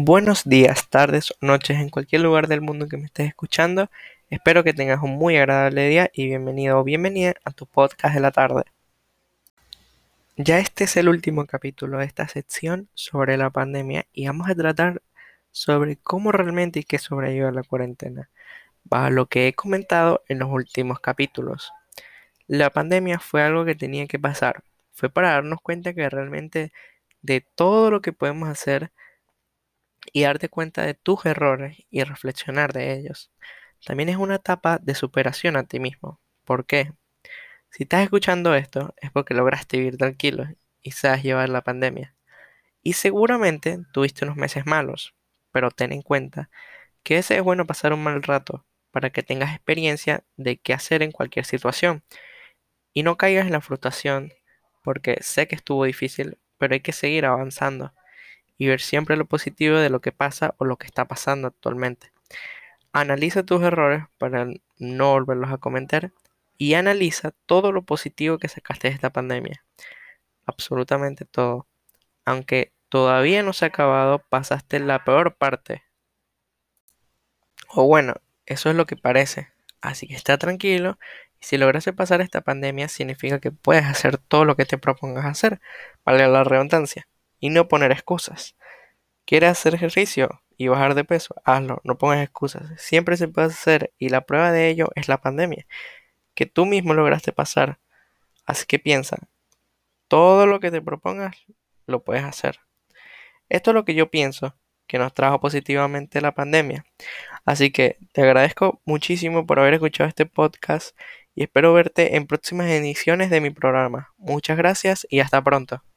Buenos días, tardes o noches en cualquier lugar del mundo que me estés escuchando. Espero que tengas un muy agradable día y bienvenido o bienvenida a tu podcast de la tarde. Ya este es el último capítulo de esta sección sobre la pandemia y vamos a tratar sobre cómo realmente hay que sobrevivir a la cuarentena, bajo lo que he comentado en los últimos capítulos. La pandemia fue algo que tenía que pasar, fue para darnos cuenta que realmente de todo lo que podemos hacer y darte cuenta de tus errores y reflexionar de ellos. También es una etapa de superación a ti mismo. ¿Por qué? Si estás escuchando esto es porque lograste vivir tranquilo y sabes llevar la pandemia. Y seguramente tuviste unos meses malos, pero ten en cuenta que ese es bueno pasar un mal rato para que tengas experiencia de qué hacer en cualquier situación y no caigas en la frustración porque sé que estuvo difícil, pero hay que seguir avanzando y ver siempre lo positivo de lo que pasa o lo que está pasando actualmente. Analiza tus errores para no volverlos a cometer y analiza todo lo positivo que sacaste de esta pandemia. Absolutamente todo. Aunque todavía no se ha acabado, pasaste la peor parte. O bueno, eso es lo que parece. Así que está tranquilo y si lograste pasar esta pandemia significa que puedes hacer todo lo que te propongas hacer, vale la redundancia y no poner excusas. ¿Quieres hacer ejercicio y bajar de peso? Hazlo, no pongas excusas. Siempre se puede hacer y la prueba de ello es la pandemia, que tú mismo lograste pasar. Así que piensa, todo lo que te propongas lo puedes hacer. Esto es lo que yo pienso que nos trajo positivamente la pandemia. Así que te agradezco muchísimo por haber escuchado este podcast y espero verte en próximas ediciones de mi programa. Muchas gracias y hasta pronto.